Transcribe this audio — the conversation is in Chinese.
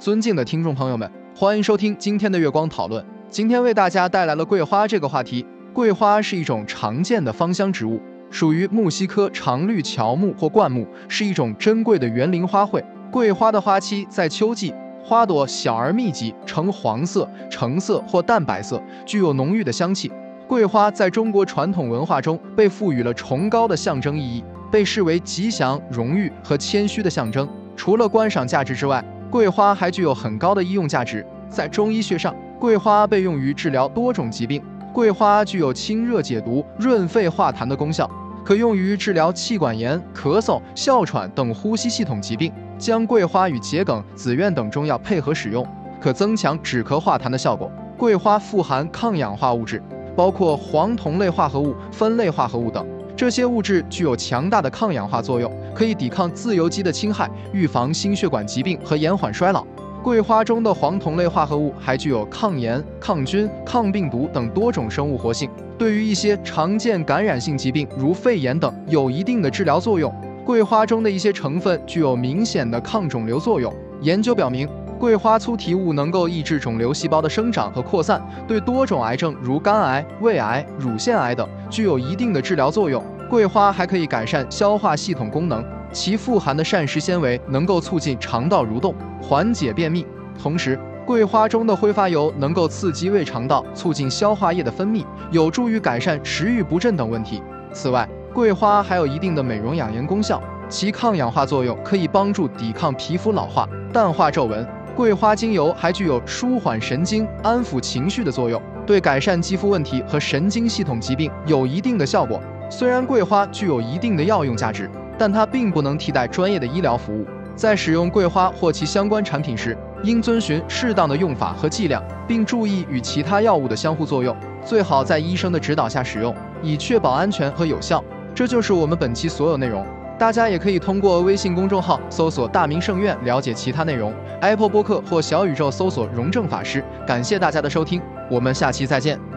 尊敬的听众朋友们，欢迎收听今天的月光讨论。今天为大家带来了桂花这个话题。桂花是一种常见的芳香植物，属于木犀科常绿乔木或灌木，是一种珍贵的园林花卉。桂花的花期在秋季，花朵小而密集，呈黄色、橙色或淡白色，具有浓郁的香气。桂花在中国传统文化中被赋予了崇高的象征意义，被视为吉祥、荣誉和谦虚的象征。除了观赏价值之外，桂花还具有很高的医用价值。在中医学上，桂花被用于治疗多种疾病。桂花具有清热解毒、润肺化痰的功效，可用于治疗气管炎、咳嗽、哮喘等呼吸系统疾病。将桂花与桔梗、紫苑等中药配合使用，可增强止咳化痰的效果。桂花富含抗氧化物质，包括黄酮类化合物、酚类化合物等。这些物质具有强大的抗氧化作用，可以抵抗自由基的侵害，预防心血管疾病和延缓衰老。桂花中的黄酮类化合物还具有抗炎、抗菌、抗病毒等多种生物活性，对于一些常见感染性疾病如肺炎等有一定的治疗作用。桂花中的一些成分具有明显的抗肿瘤作用。研究表明。桂花粗提物能够抑制肿瘤细胞的生长和扩散，对多种癌症如肝癌、胃癌、乳腺癌等具有一定的治疗作用。桂花还可以改善消化系统功能，其富含的膳食纤维能够促进肠道蠕动，缓解便秘。同时，桂花中的挥发油能够刺激胃肠道，促进消化液的分泌，有助于改善食欲不振等问题。此外，桂花还有一定的美容养颜功效，其抗氧化作用可以帮助抵抗皮肤老化、淡化皱纹。桂花精油还具有舒缓神经、安抚情绪的作用，对改善肌肤问题和神经系统疾病有一定的效果。虽然桂花具有一定的药用价值，但它并不能替代专业的医疗服务。在使用桂花或其相关产品时，应遵循适当的用法和剂量，并注意与其他药物的相互作用，最好在医生的指导下使用，以确保安全和有效。这就是我们本期所有内容。大家也可以通过微信公众号搜索“大明圣院”了解其他内容，Apple 播客或小宇宙搜索“荣正法师”。感谢大家的收听，我们下期再见。